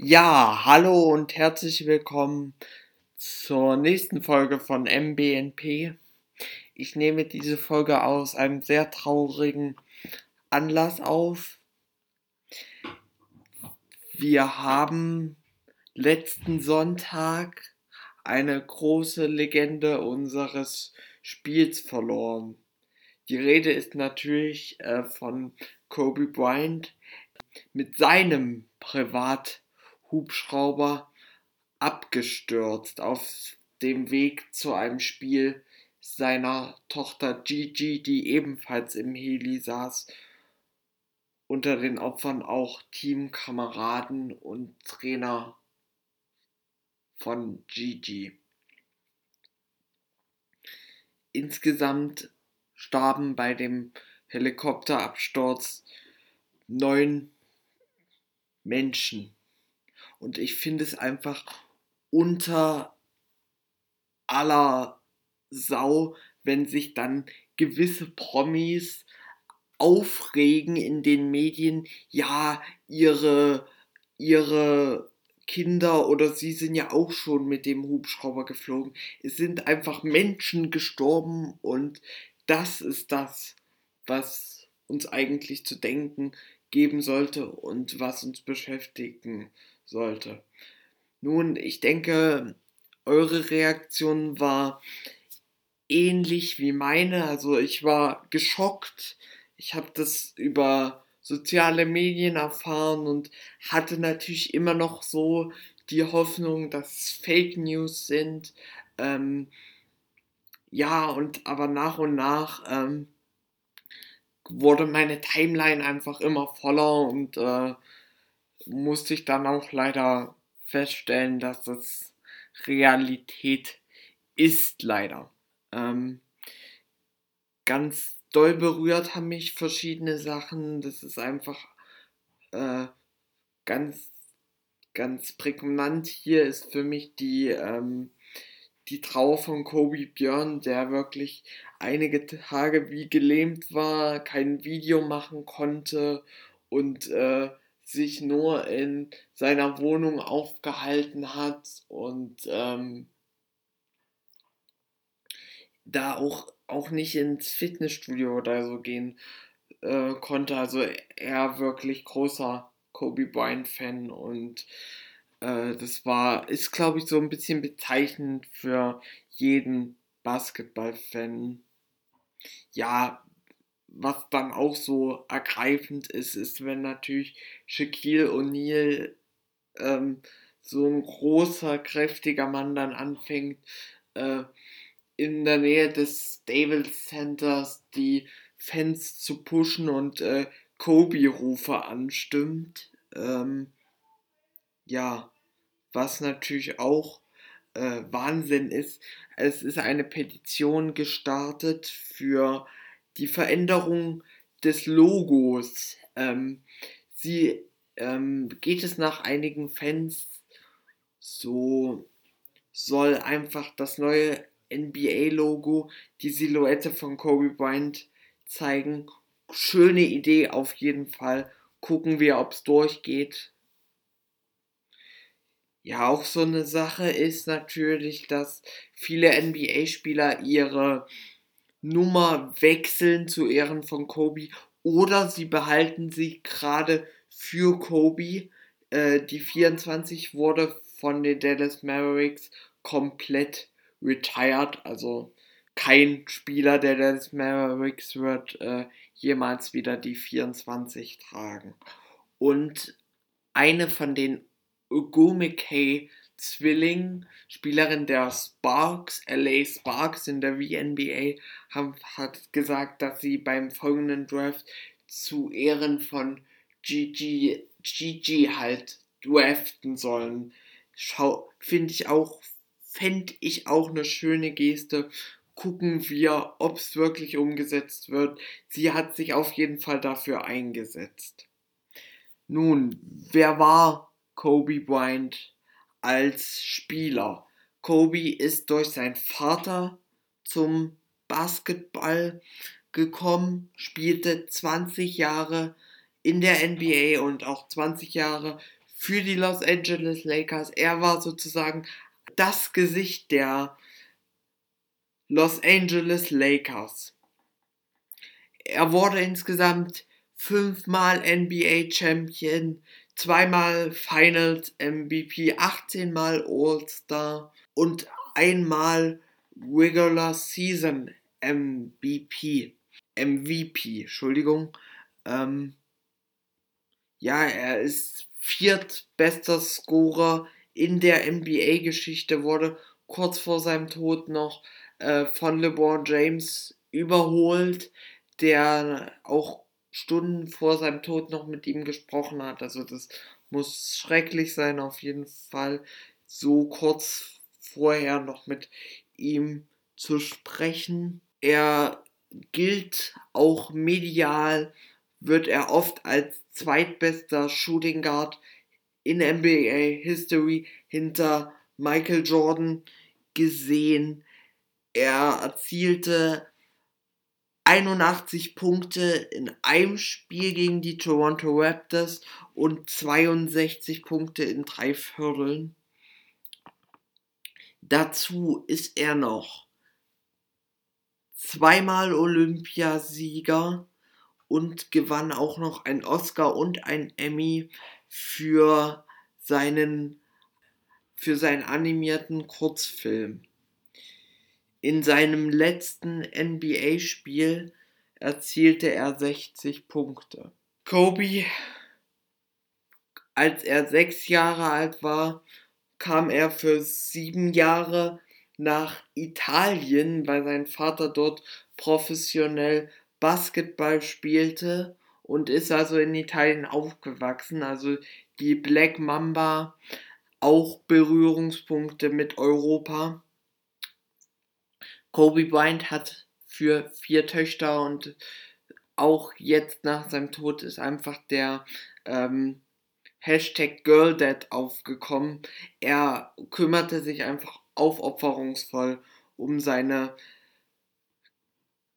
Ja, hallo und herzlich willkommen zur nächsten Folge von MBNP. Ich nehme diese Folge aus einem sehr traurigen Anlass auf. Wir haben letzten Sonntag eine große Legende unseres Spiels verloren. Die Rede ist natürlich äh, von Kobe Bryant mit seinem Privathubschrauber abgestürzt auf dem Weg zu einem Spiel seiner Tochter Gigi, die ebenfalls im Heli saß. Unter den Opfern auch Teamkameraden und Trainer von Gigi. Insgesamt starben bei dem Helikopterabsturz neun Menschen. Und ich finde es einfach unter aller Sau, wenn sich dann gewisse Promis aufregen in den Medien, ja, ihre, ihre Kinder oder sie sind ja auch schon mit dem Hubschrauber geflogen. Es sind einfach Menschen gestorben und das ist das, was uns eigentlich zu denken geben sollte und was uns beschäftigen sollte. Nun, ich denke, eure Reaktion war ähnlich wie meine. Also ich war geschockt. Ich habe das über soziale Medien erfahren und hatte natürlich immer noch so die Hoffnung, dass es Fake News sind. Ähm, ja, und aber nach und nach ähm, wurde meine Timeline einfach immer voller und äh, musste ich dann auch leider feststellen, dass das Realität ist leider. Ähm, ganz doll berührt haben mich verschiedene Sachen. Das ist einfach äh, ganz, ganz prägnant. Hier ist für mich die, ähm, die Trauer von Kobe Björn, der wirklich einige Tage wie gelähmt war, kein Video machen konnte und äh, sich nur in seiner Wohnung aufgehalten hat und ähm, da auch, auch nicht ins Fitnessstudio oder so gehen äh, konnte. Also er wirklich großer Kobe Bryant-Fan und äh, das war, ist glaube ich so ein bisschen bezeichnend für jeden Basketball-Fan. Ja, was dann auch so ergreifend ist, ist, wenn natürlich Shaquille O'Neal, ähm, so ein großer, kräftiger Mann dann anfängt, äh, in der Nähe des Staples Centers die Fans zu pushen und äh, Kobe-Rufe anstimmt. Ähm, ja, was natürlich auch äh, Wahnsinn ist. Es ist eine Petition gestartet für die Veränderung des Logos. Ähm, sie ähm, geht es nach einigen Fans so soll einfach das neue NBA-Logo, die Silhouette von Kobe Bryant zeigen. Schöne Idee auf jeden Fall. Gucken wir, ob es durchgeht. Ja, auch so eine Sache ist natürlich, dass viele NBA-Spieler ihre Nummer wechseln zu Ehren von Kobe oder sie behalten sie gerade für Kobe. Äh, die 24 wurde von den Dallas Mavericks komplett retired, also kein Spieler der Dallas Mavericks wird äh, jemals wieder die 24 tragen. Und eine von den Ogumike Zwilling, Spielerin der Sparks, LA Sparks in der WNBA, hat gesagt, dass sie beim folgenden Draft zu Ehren von Gigi, Gigi halt draften sollen. Schau, finde ich auch fände ich auch eine schöne Geste. Gucken wir, ob es wirklich umgesetzt wird. Sie hat sich auf jeden Fall dafür eingesetzt. Nun, wer war Kobe Bryant als Spieler? Kobe ist durch seinen Vater zum Basketball gekommen, spielte 20 Jahre in der NBA und auch 20 Jahre für die Los Angeles Lakers. Er war sozusagen das Gesicht der Los Angeles Lakers. Er wurde insgesamt fünfmal NBA Champion, zweimal Finals MVP, 18 Mal All-Star und einmal Regular Season MVP. MVP, Entschuldigung. Ähm, ja, er ist viertbester Scorer in der NBA-Geschichte, wurde kurz vor seinem Tod noch äh, von LeBron James überholt, der auch Stunden vor seinem Tod noch mit ihm gesprochen hat. Also das muss schrecklich sein, auf jeden Fall so kurz vorher noch mit ihm zu sprechen. Er gilt auch medial, wird er oft als zweitbester Shooting Guard in NBA History hinter Michael Jordan gesehen. Er erzielte 81 Punkte in einem Spiel gegen die Toronto Raptors und 62 Punkte in drei Vierteln. Dazu ist er noch zweimal Olympiasieger und gewann auch noch einen Oscar und einen Emmy für seinen für seinen animierten Kurzfilm. In seinem letzten NBA-Spiel erzielte er 60 Punkte. Kobe, als er sechs Jahre alt war, kam er für sieben Jahre nach Italien, weil sein Vater dort professionell Basketball spielte und ist also in Italien aufgewachsen. Also die Black Mamba auch Berührungspunkte mit Europa. Kobe Bryant hat für vier Töchter und auch jetzt nach seinem Tod ist einfach der ähm, Hashtag GirlDad aufgekommen. Er kümmerte sich einfach aufopferungsvoll um seine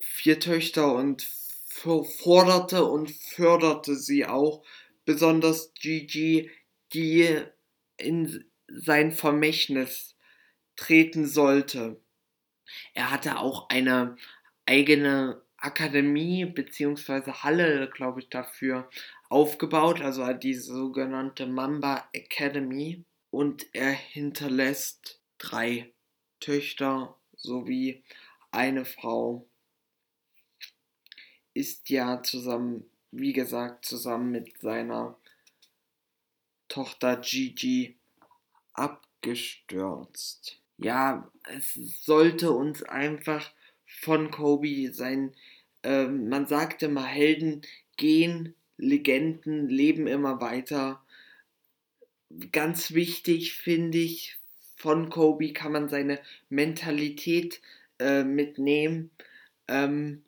vier Töchter und forderte und förderte sie auch, besonders Gigi, die in sein Vermächtnis treten sollte. Er hatte auch eine eigene Akademie bzw. Halle, glaube ich, dafür aufgebaut, also diese sogenannte Mamba Academy. Und er hinterlässt drei Töchter sowie eine Frau. Ist ja zusammen, wie gesagt, zusammen mit seiner Tochter Gigi abgestürzt. Ja, es sollte uns einfach von Kobe sein. Ähm, man sagte immer, Helden gehen, Legenden leben immer weiter. Ganz wichtig finde ich, von Kobe kann man seine Mentalität äh, mitnehmen. Ähm,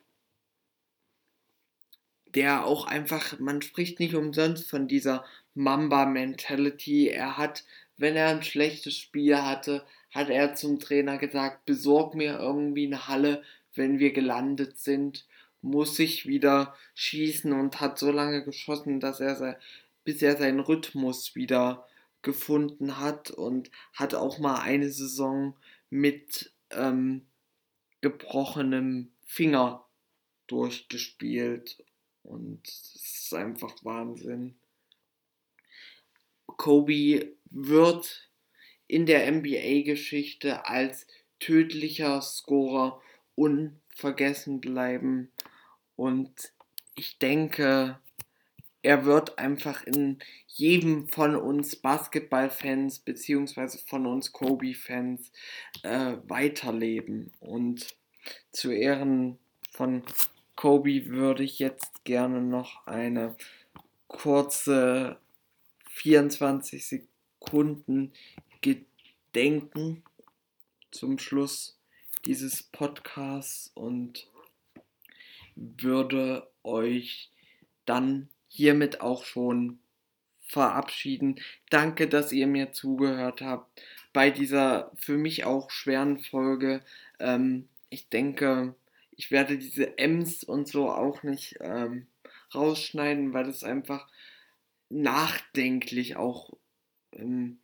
der auch einfach, man spricht nicht umsonst von dieser Mamba-Mentality. Er hat, wenn er ein schlechtes Spiel hatte, hat er zum Trainer gesagt, besorg mir irgendwie eine Halle, wenn wir gelandet sind, muss ich wieder schießen und hat so lange geschossen, dass er bis er seinen Rhythmus wieder gefunden hat und hat auch mal eine Saison mit ähm, gebrochenem Finger durchgespielt und es ist einfach Wahnsinn. Kobe wird in der NBA-Geschichte als tödlicher Scorer unvergessen bleiben. Und ich denke, er wird einfach in jedem von uns Basketball-Fans beziehungsweise von uns Kobe-Fans äh, weiterleben. Und zu Ehren von Kobe würde ich jetzt gerne noch eine kurze 24 Sekunden Gedenken zum Schluss dieses Podcasts und würde euch dann hiermit auch schon verabschieden. Danke, dass ihr mir zugehört habt bei dieser für mich auch schweren Folge. Ähm, ich denke, ich werde diese M's und so auch nicht ähm, rausschneiden, weil es einfach nachdenklich auch ähm,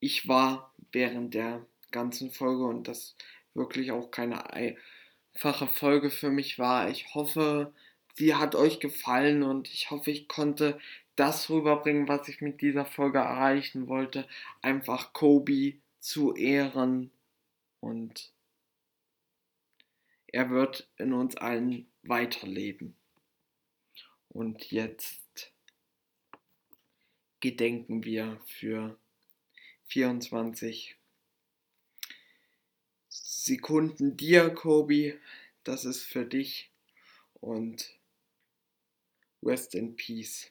ich war während der ganzen Folge und das wirklich auch keine einfache Folge für mich war. Ich hoffe, sie hat euch gefallen und ich hoffe, ich konnte das rüberbringen, was ich mit dieser Folge erreichen wollte. Einfach Kobe zu ehren und er wird in uns allen weiterleben. Und jetzt gedenken wir für 24 Sekunden dir, Kobe. Das ist für dich. Und rest in peace.